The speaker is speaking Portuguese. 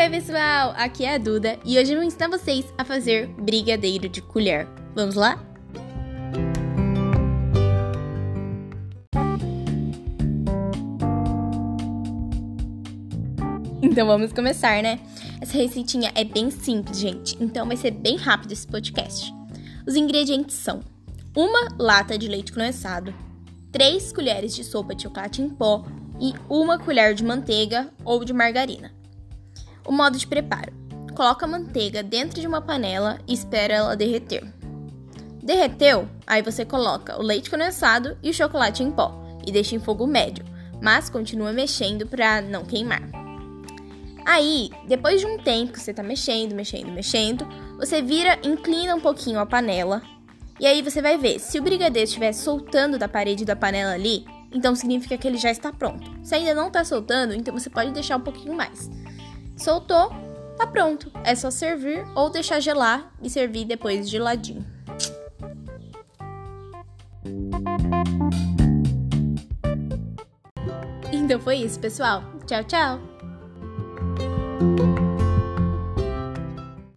oi pessoal! Aqui é a Duda e hoje eu vou ensinar vocês a fazer brigadeiro de colher. Vamos lá? Então vamos começar, né? Essa receitinha é bem simples, gente, então vai ser bem rápido esse podcast. Os ingredientes são uma lata de leite condensado, 3 colheres de sopa de chocolate em pó e uma colher de manteiga ou de margarina. O modo de preparo: coloca a manteiga dentro de uma panela e espera ela derreter. Derreteu? Aí você coloca o leite condensado e o chocolate em pó e deixa em fogo médio, mas continua mexendo para não queimar. Aí, depois de um tempo que você está mexendo, mexendo, mexendo, você vira, inclina um pouquinho a panela e aí você vai ver se o brigadeiro estiver soltando da parede da panela ali, então significa que ele já está pronto. Se ainda não está soltando, então você pode deixar um pouquinho mais. Soltou, tá pronto. É só servir ou deixar gelar e servir depois geladinho. Então foi isso, pessoal. Tchau, tchau!